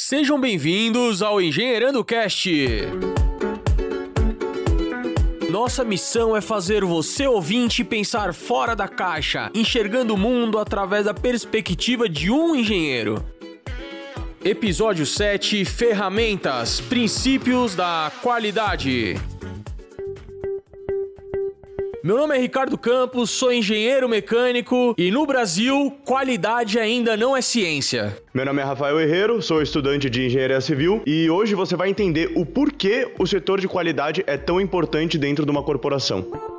Sejam bem-vindos ao Engenheirando Cast. Nossa missão é fazer você ouvinte pensar fora da caixa, enxergando o mundo através da perspectiva de um engenheiro. Episódio 7 Ferramentas Princípios da Qualidade. Meu nome é Ricardo Campos, sou engenheiro mecânico e no Brasil, qualidade ainda não é ciência. Meu nome é Rafael Herrero, sou estudante de engenharia civil e hoje você vai entender o porquê o setor de qualidade é tão importante dentro de uma corporação.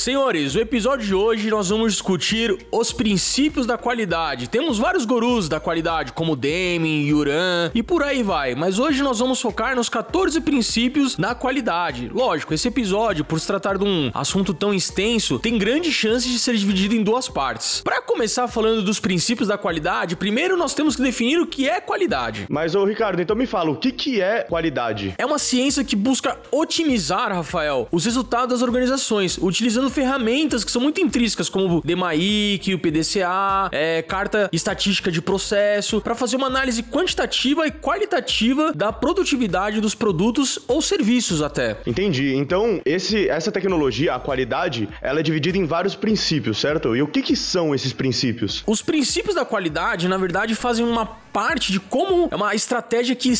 Senhores, o episódio de hoje nós vamos discutir os princípios da qualidade. Temos vários gurus da qualidade, como Deming, Yuran e por aí vai, mas hoje nós vamos focar nos 14 princípios da qualidade. Lógico, esse episódio, por se tratar de um assunto tão extenso, tem grande chance de ser dividido em duas partes. Para começar falando dos princípios da qualidade, primeiro nós temos que definir o que é qualidade. Mas, ô Ricardo, então me fala, o que, que é qualidade? É uma ciência que busca otimizar, Rafael, os resultados das organizações, utilizando ferramentas que são muito intrínsecas, como o DMAIC, o PDCA, é, carta estatística de processo, para fazer uma análise quantitativa e qualitativa da produtividade dos produtos ou serviços até. Entendi. Então, esse, essa tecnologia, a qualidade, ela é dividida em vários princípios, certo? E o que, que são esses princípios? Os princípios da qualidade, na verdade, fazem uma parte de como é uma estratégia que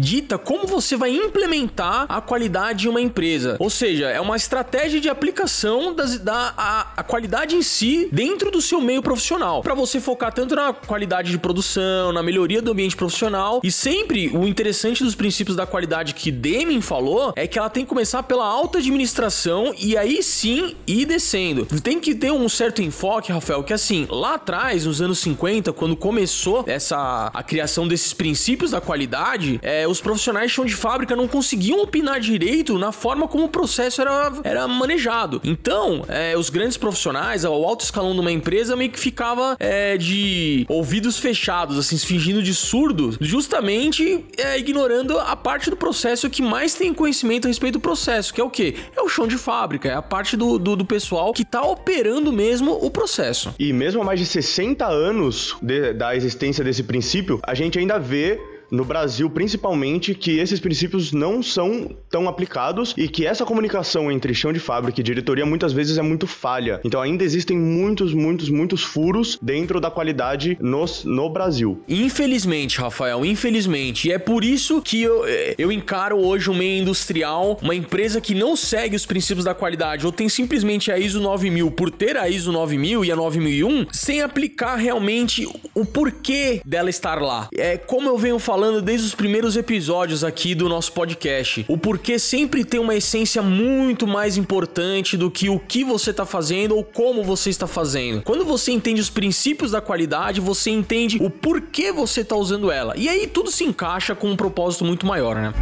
dita como você vai implementar a qualidade em uma empresa. Ou seja, é uma estratégia de aplicação das, da a, a qualidade em si dentro do seu meio profissional. Para você focar tanto na qualidade de produção, na melhoria do ambiente profissional. E sempre o interessante dos princípios da qualidade que Deming falou é que ela tem que começar pela alta administração e aí sim ir descendo. Tem que ter um certo enfoque, Rafael, que assim, lá atrás, nos anos 50, quando começou essa a criação desses princípios da qualidade, é, os profissionais de chão de fábrica não conseguiam opinar direito na forma como o processo era, era manejado. Então, é, os grandes profissionais, o alto escalão de uma empresa, meio que ficava é, de ouvidos fechados, assim, fingindo de surdo, justamente é, ignorando a parte do processo que mais tem conhecimento a respeito do processo, que é o quê? É o chão de fábrica, é a parte do, do, do pessoal que está operando mesmo o processo. E mesmo há mais de 60 anos de, da existência desse princípio, princípio, a gente ainda vê no Brasil principalmente, que esses princípios não são tão aplicados e que essa comunicação entre chão de fábrica e diretoria muitas vezes é muito falha. Então ainda existem muitos, muitos, muitos furos dentro da qualidade no, no Brasil. Infelizmente, Rafael, infelizmente. E é por isso que eu, eu encaro hoje um meio industrial, uma empresa que não segue os princípios da qualidade ou tem simplesmente a ISO 9000 por ter a ISO 9000 e a 9001 sem aplicar realmente o porquê dela estar lá. É como eu venho falando falando desde os primeiros episódios aqui do nosso podcast. O porquê sempre tem uma essência muito mais importante do que o que você está fazendo ou como você está fazendo. Quando você entende os princípios da qualidade, você entende o porquê você está usando ela. E aí tudo se encaixa com um propósito muito maior, né?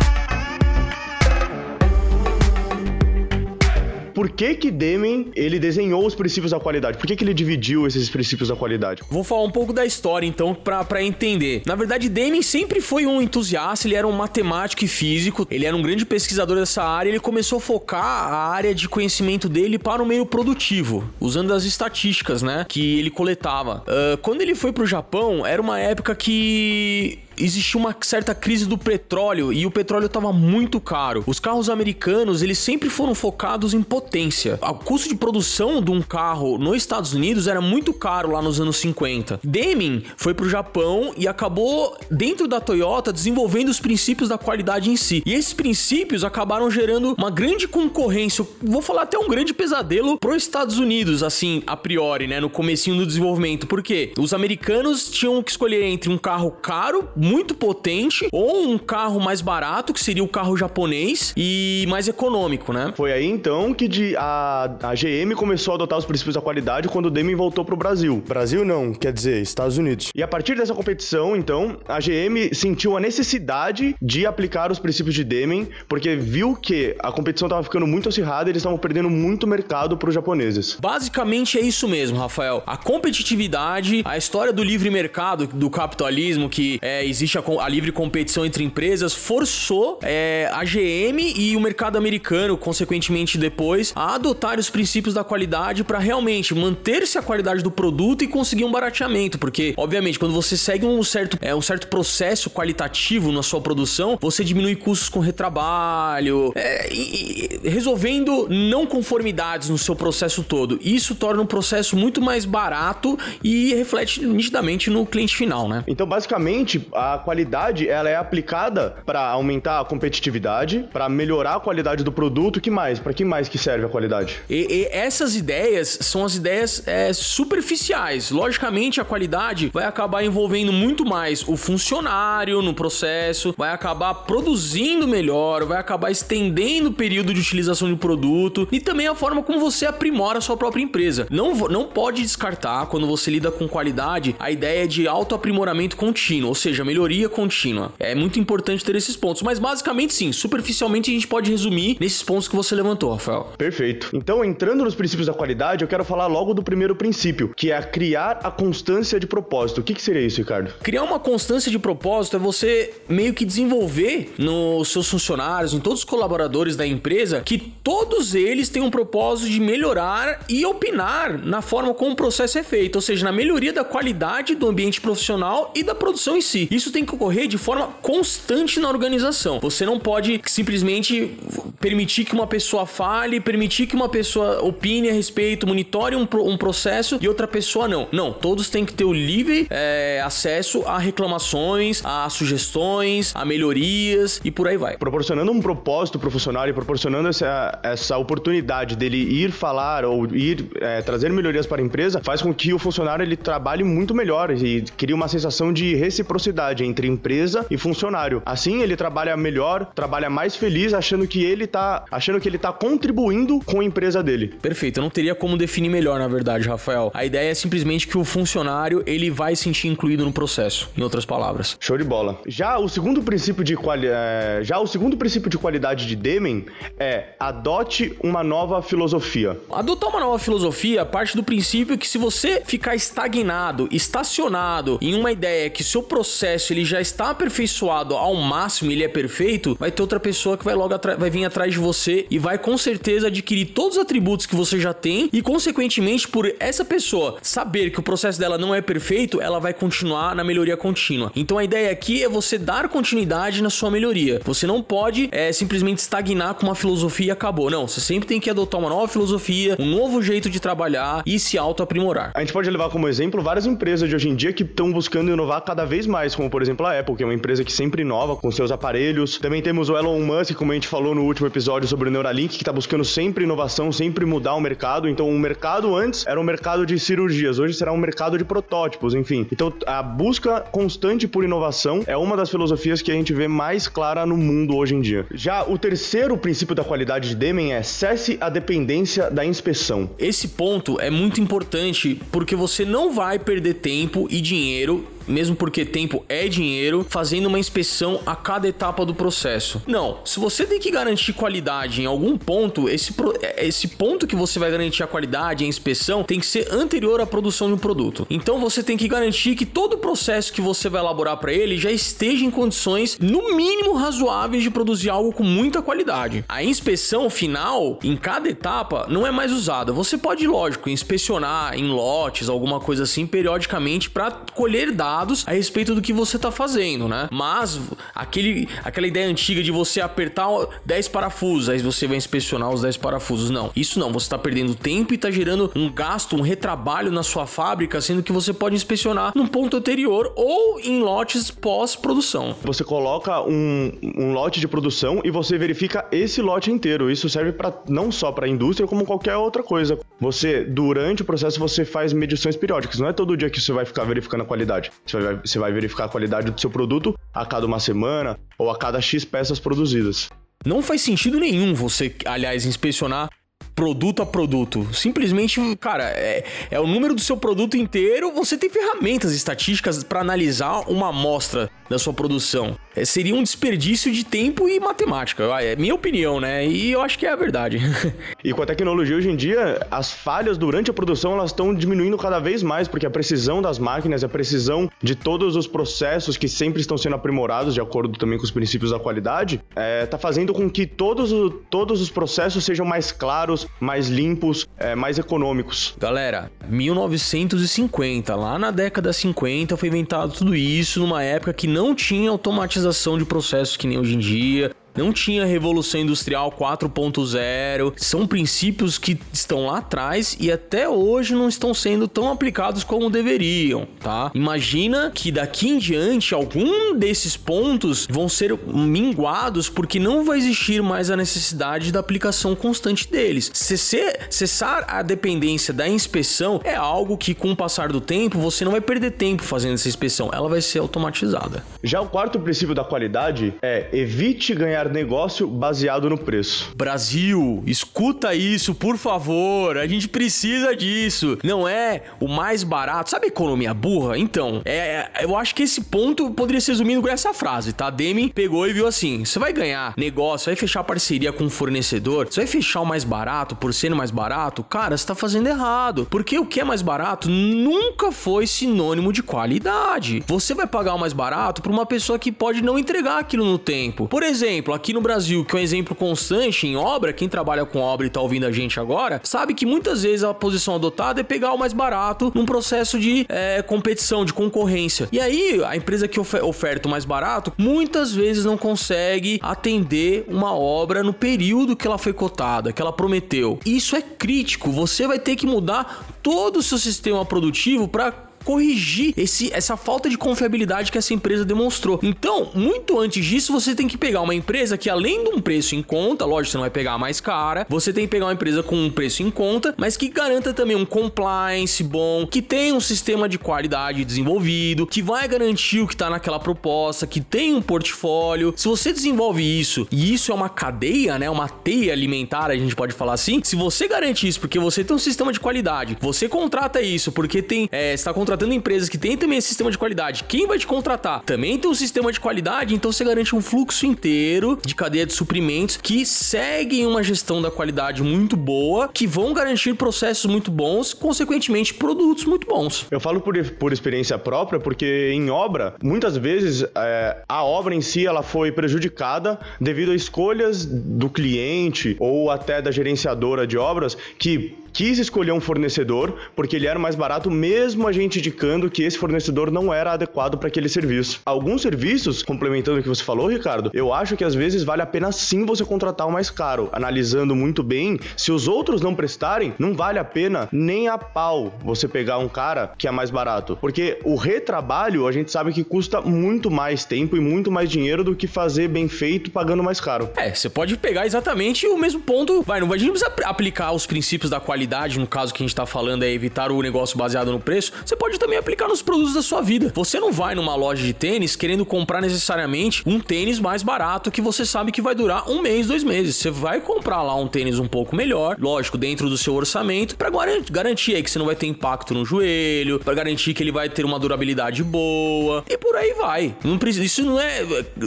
Por que que Deming, ele desenhou os princípios da qualidade? Por que que ele dividiu esses princípios da qualidade? Vou falar um pouco da história, então, para entender. Na verdade, Deming sempre foi um entusiasta, ele era um matemático e físico, ele era um grande pesquisador dessa área, ele começou a focar a área de conhecimento dele para o meio produtivo, usando as estatísticas, né, que ele coletava. Uh, quando ele foi pro Japão, era uma época que existiu uma certa crise do petróleo e o petróleo estava muito caro. Os carros americanos, eles sempre foram focados em potência. O custo de produção de um carro nos Estados Unidos era muito caro lá nos anos 50. Deming foi pro Japão e acabou dentro da Toyota desenvolvendo os princípios da qualidade em si. E esses princípios acabaram gerando uma grande concorrência, vou falar até um grande pesadelo para os Estados Unidos, assim, a priori, né, no comecinho do desenvolvimento. Porque os americanos tinham que escolher entre um carro caro, potente ou um carro mais barato, que seria o carro japonês e mais econômico, né? Foi aí então que de, a, a GM começou a adotar os princípios da qualidade quando o Deming voltou pro Brasil. Brasil não, quer dizer, Estados Unidos. E a partir dessa competição, então, a GM sentiu a necessidade de aplicar os princípios de Deming, porque viu que a competição estava ficando muito acirrada e eles estavam perdendo muito mercado para os japoneses. Basicamente é isso mesmo, Rafael. A competitividade, a história do livre mercado, do capitalismo que é existe a, a, livre competição entre empresas, forçou é, a GM e o mercado americano, consequentemente depois, a adotar os princípios da qualidade para realmente manter-se a qualidade do produto e conseguir um barateamento, porque obviamente quando você segue um certo, é, um certo processo qualitativo na sua produção, você diminui custos com retrabalho, é, e, e, resolvendo não conformidades no seu processo todo. Isso torna um processo muito mais barato e reflete nitidamente no cliente final, né? Então, basicamente, qualidade ela é aplicada para aumentar a competitividade, para melhorar a qualidade do produto. Que mais? Para que mais que serve a qualidade? E, e essas ideias são as ideias é, superficiais. Logicamente, a qualidade vai acabar envolvendo muito mais o funcionário no processo, vai acabar produzindo melhor, vai acabar estendendo o período de utilização do produto e também a forma como você aprimora a sua própria empresa. Não, não pode descartar, quando você lida com qualidade, a ideia de autoaprimoramento contínuo, ou seja, melhoria contínua. É muito importante ter esses pontos, mas basicamente sim, superficialmente a gente pode resumir nesses pontos que você levantou, Rafael. Perfeito. Então, entrando nos princípios da qualidade, eu quero falar logo do primeiro princípio, que é criar a constância de propósito. O que, que seria isso, Ricardo? Criar uma constância de propósito é você meio que desenvolver nos seus funcionários, em todos os colaboradores da empresa, que todos eles têm um propósito de melhorar e opinar na forma como o processo é feito, ou seja, na melhoria da qualidade do ambiente profissional e da produção em si. Isso tem que ocorrer de forma constante na organização. Você não pode simplesmente permitir que uma pessoa fale, permitir que uma pessoa opine a respeito, monitore um, um processo e outra pessoa não. Não, todos têm que ter o livre é, acesso a reclamações, a sugestões, a melhorias e por aí vai. Proporcionando um propósito pro funcionário e proporcionando essa, essa oportunidade dele ir falar ou ir é, trazer melhorias para a empresa, faz com que o funcionário ele trabalhe muito melhor e cria uma sensação de reciprocidade entre empresa e funcionário. Assim ele trabalha melhor, trabalha mais feliz, achando que ele tá achando que ele tá contribuindo com a empresa dele. Perfeito, eu não teria como definir melhor, na verdade, Rafael. A ideia é simplesmente que o funcionário ele vai se sentir incluído no processo, em outras palavras. Show de bola. Já o segundo princípio de quali... É, já o segundo princípio de qualidade de Demen é adote uma nova filosofia. Adotar uma nova filosofia parte do princípio que se você ficar estagnado, estacionado em uma ideia que seu processo ele já está aperfeiçoado ao máximo, ele é perfeito, vai ter outra pessoa que vai logo vai vir atrás de você e vai com certeza adquirir todos os atributos que você já tem e consequentemente por essa pessoa saber que o processo dela não é perfeito, ela vai continuar na melhoria contínua. Então a ideia aqui é você dar continuidade na sua melhoria. Você não pode é, simplesmente estagnar com uma filosofia e acabou. Não, você sempre tem que adotar uma nova filosofia, um novo jeito de trabalhar e se auto-aprimorar. A gente pode levar como exemplo várias empresas de hoje em dia que estão buscando inovar cada vez mais, como por exemplo a Apple, que é uma empresa que sempre inova com seus aparelhos. Também temos o Elon Musk, como a gente falou no último episódio sobre o Neuralink, que está buscando sempre inovação, sempre mudar o mercado. Então, o mercado antes era um mercado de cirurgias, hoje será um mercado de protótipos, enfim. Então, a busca constante por inovação é uma das filosofias que a gente vê mais clara no mundo hoje em dia. Já o terceiro princípio da qualidade de Deming é cesse a dependência da inspeção. Esse ponto é muito importante porque você não vai perder tempo e dinheiro mesmo porque tempo é dinheiro, fazendo uma inspeção a cada etapa do processo. Não, se você tem que garantir qualidade em algum ponto, esse, esse ponto que você vai garantir a qualidade, a inspeção, tem que ser anterior à produção de um produto. Então você tem que garantir que todo o processo que você vai elaborar para ele já esteja em condições, no mínimo razoáveis, de produzir algo com muita qualidade. A inspeção final, em cada etapa, não é mais usada. Você pode, lógico, inspecionar em lotes, alguma coisa assim, periodicamente, para colher dados dados a respeito do que você tá fazendo, né? Mas aquele, aquela ideia antiga de você apertar 10 parafusos, aí você vai inspecionar os 10 parafusos. Não, isso não. Você tá perdendo tempo e tá gerando um gasto, um retrabalho na sua fábrica, sendo que você pode inspecionar num ponto anterior ou em lotes pós-produção. Você coloca um, um lote de produção e você verifica esse lote inteiro. Isso serve para não só para a indústria, como qualquer outra coisa. Você, durante o processo, você faz medições periódicas. Não é todo dia que você vai ficar verificando a qualidade. Você vai, você vai verificar a qualidade do seu produto a cada uma semana ou a cada X peças produzidas. Não faz sentido nenhum você, aliás, inspecionar produto a produto. Simplesmente, cara, é, é, o número do seu produto inteiro. Você tem ferramentas estatísticas para analisar uma amostra da sua produção. é, seria um desperdício de tempo e matemática. É minha opinião, né? E eu acho que é a verdade. e com a tecnologia hoje em dia, as falhas durante a produção elas estão diminuindo cada vez mais, porque a precisão das máquinas, a precisão de todos os processos que sempre estão sendo aprimorados de acordo também com os princípios da qualidade, está é, tá fazendo com que todos, todos os processos sejam mais claros, mais limpos, é, mais econômicos. Galera, 1950, lá na década 50, foi inventado tudo isso numa época que não tinha automatização de processos que nem hoje em dia, não tinha Revolução Industrial 4.0. São princípios que estão lá atrás e até hoje não estão sendo tão aplicados como deveriam, tá? Imagina que daqui em diante algum desses pontos vão ser minguados porque não vai existir mais a necessidade da aplicação constante deles. Cessar a dependência da inspeção é algo que com o passar do tempo você não vai perder tempo fazendo essa inspeção, ela vai ser automatizada. Já o quarto princípio da qualidade é evite ganhar ganhar negócio baseado no preço. Brasil, escuta isso, por favor. A gente precisa disso. Não é o mais barato. Sabe economia burra? Então, é, é, eu acho que esse ponto poderia ser resumido com essa frase, tá? Demi pegou e viu assim: você vai ganhar negócio, vai fechar parceria com um fornecedor, você vai fechar o mais barato por ser mais barato? Cara, você tá fazendo errado. Porque o que é mais barato nunca foi sinônimo de qualidade. Você vai pagar o mais barato para uma pessoa que pode não entregar aquilo no tempo. Por exemplo, exemplo, aqui no Brasil, que é um exemplo constante em obra, quem trabalha com obra e tá ouvindo a gente agora, sabe que muitas vezes a posição adotada é pegar o mais barato num processo de é, competição, de concorrência. E aí, a empresa que oferta o mais barato, muitas vezes não consegue atender uma obra no período que ela foi cotada, que ela prometeu. Isso é crítico, você vai ter que mudar todo o seu sistema produtivo para corrigir esse, essa falta de confiabilidade que essa empresa demonstrou. Então, muito antes disso, você tem que pegar uma empresa que, além de um preço em conta, lógico, você não vai pegar mais cara, você tem que pegar uma empresa com um preço em conta, mas que garanta também um compliance bom, que tem um sistema de qualidade desenvolvido, que vai garantir o que está naquela proposta, que tem um portfólio. Se você desenvolve isso, e isso é uma cadeia, né, uma teia alimentar, a gente pode falar assim, se você garante isso porque você tem um sistema de qualidade, você contrata isso porque tem, é, está contratando contratando empresas que têm também esse sistema de qualidade, quem vai te contratar também tem um sistema de qualidade, então você garante um fluxo inteiro de cadeia de suprimentos que seguem uma gestão da qualidade muito boa, que vão garantir processos muito bons, consequentemente produtos muito bons. Eu falo por, por experiência própria, porque em obra, muitas vezes é, a obra em si ela foi prejudicada devido a escolhas do cliente ou até da gerenciadora de obras que quis escolher um fornecedor porque ele era mais barato, mesmo a gente indicando que esse fornecedor não era adequado para aquele serviço. Alguns serviços, complementando o que você falou, Ricardo, eu acho que às vezes vale a pena sim você contratar o mais caro, analisando muito bem. Se os outros não prestarem, não vale a pena nem a pau você pegar um cara que é mais barato, porque o retrabalho a gente sabe que custa muito mais tempo e muito mais dinheiro do que fazer bem feito pagando mais caro. É, você pode pegar exatamente o mesmo ponto, vai, não vai a gente precisa aplicar os princípios da qualidade qualidade, no caso que a gente tá falando é evitar o negócio baseado no preço, você pode também aplicar nos produtos da sua vida. Você não vai numa loja de tênis querendo comprar necessariamente um tênis mais barato que você sabe que vai durar um mês, dois meses. Você vai comprar lá um tênis um pouco melhor, lógico, dentro do seu orçamento, para garantir aí que você não vai ter impacto no joelho, para garantir que ele vai ter uma durabilidade boa e por aí vai. Não, isso não é.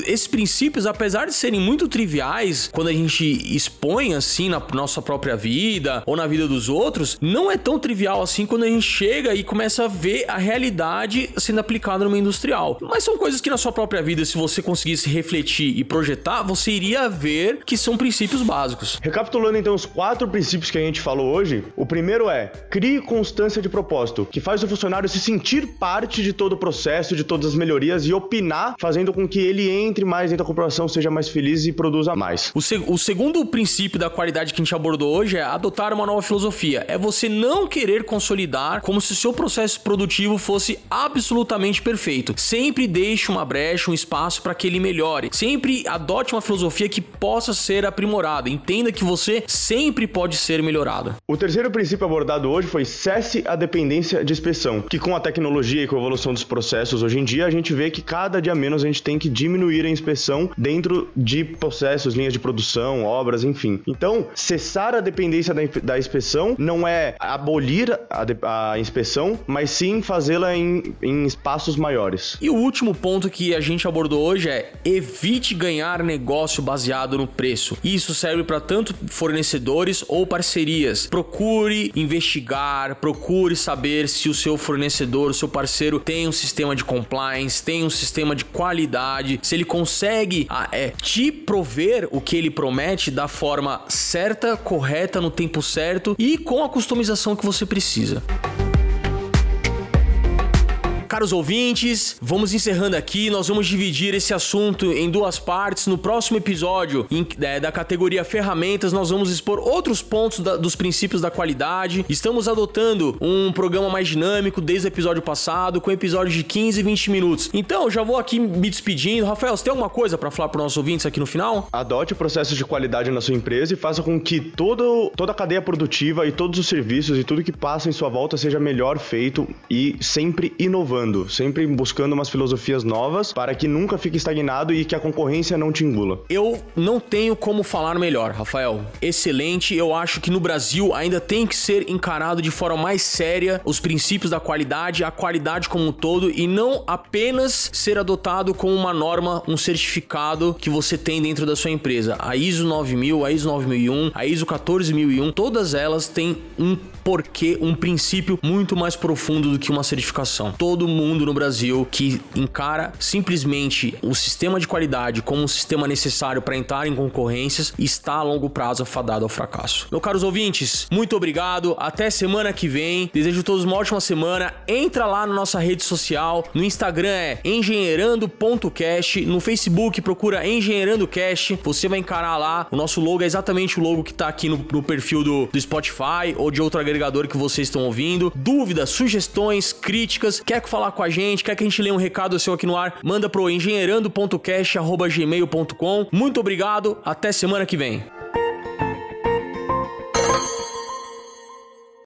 Esses princípios, apesar de serem muito triviais, quando a gente expõe assim na nossa própria vida ou na vida dos dos outros, não é tão trivial assim quando a gente chega e começa a ver a realidade sendo aplicada numa industrial. Mas são coisas que na sua própria vida, se você conseguisse refletir e projetar, você iria ver que são princípios básicos. Recapitulando então os quatro princípios que a gente falou hoje, o primeiro é crie constância de propósito, que faz o funcionário se sentir parte de todo o processo, de todas as melhorias e opinar, fazendo com que ele entre mais dentro da corporação, seja mais feliz e produza mais. O, seg o segundo princípio da qualidade que a gente abordou hoje é adotar uma nova filosofia é você não querer consolidar como se o seu processo produtivo fosse absolutamente perfeito. Sempre deixe uma brecha, um espaço para que ele melhore. Sempre adote uma filosofia que possa ser aprimorada. Entenda que você sempre pode ser melhorado. O terceiro princípio abordado hoje foi cesse a dependência de inspeção, que com a tecnologia e com a evolução dos processos hoje em dia a gente vê que cada dia menos a gente tem que diminuir a inspeção dentro de processos, linhas de produção, obras, enfim. Então, cessar a dependência da inspeção inspeção não é abolir a, a inspeção, mas sim fazê-la em, em espaços maiores. E o último ponto que a gente abordou hoje é evite ganhar negócio baseado no preço. Isso serve para tanto fornecedores ou parcerias. Procure investigar, procure saber se o seu fornecedor, o seu parceiro tem um sistema de compliance, tem um sistema de qualidade, se ele consegue ah, é, te prover o que ele promete da forma certa, correta, no tempo certo e com a customização que você precisa. Caros ouvintes, vamos encerrando aqui. Nós vamos dividir esse assunto em duas partes. No próximo episódio, em, é, da categoria ferramentas, nós vamos expor outros pontos da, dos princípios da qualidade. Estamos adotando um programa mais dinâmico desde o episódio passado, com episódios de 15 e 20 minutos. Então, já vou aqui me despedindo. Rafael, você tem alguma coisa para falar para os nossos ouvintes aqui no final? Adote o processo de qualidade na sua empresa e faça com que todo, toda a cadeia produtiva e todos os serviços e tudo que passa em sua volta seja melhor feito e sempre inovando inovando, sempre buscando umas filosofias novas para que nunca fique estagnado e que a concorrência não te engula. Eu não tenho como falar melhor, Rafael. Excelente. Eu acho que no Brasil ainda tem que ser encarado de forma mais séria os princípios da qualidade, a qualidade como um todo e não apenas ser adotado como uma norma, um certificado que você tem dentro da sua empresa. A ISO 9000, a ISO 9001, a ISO 14001, todas elas têm um porquê, um princípio muito mais profundo do que uma certificação. Todo mundo no Brasil que encara simplesmente o sistema de qualidade como um sistema necessário para entrar em concorrências está a longo prazo afadado ao fracasso. Meus caros ouvintes, muito obrigado. Até semana que vem. Desejo a todos uma ótima semana. Entra lá na nossa rede social. No Instagram é engenheirando.cast. No Facebook procura engenheirandocast. Você vai encarar lá. O nosso logo é exatamente o logo que está aqui no, no perfil do, do Spotify ou de outro agregador agregador que vocês estão ouvindo. Dúvidas, sugestões, críticas, quer falar com a gente, quer que a gente leia um recado seu aqui no ar, manda pro engenheirando.cast@gmail.com. Muito obrigado, até semana que vem.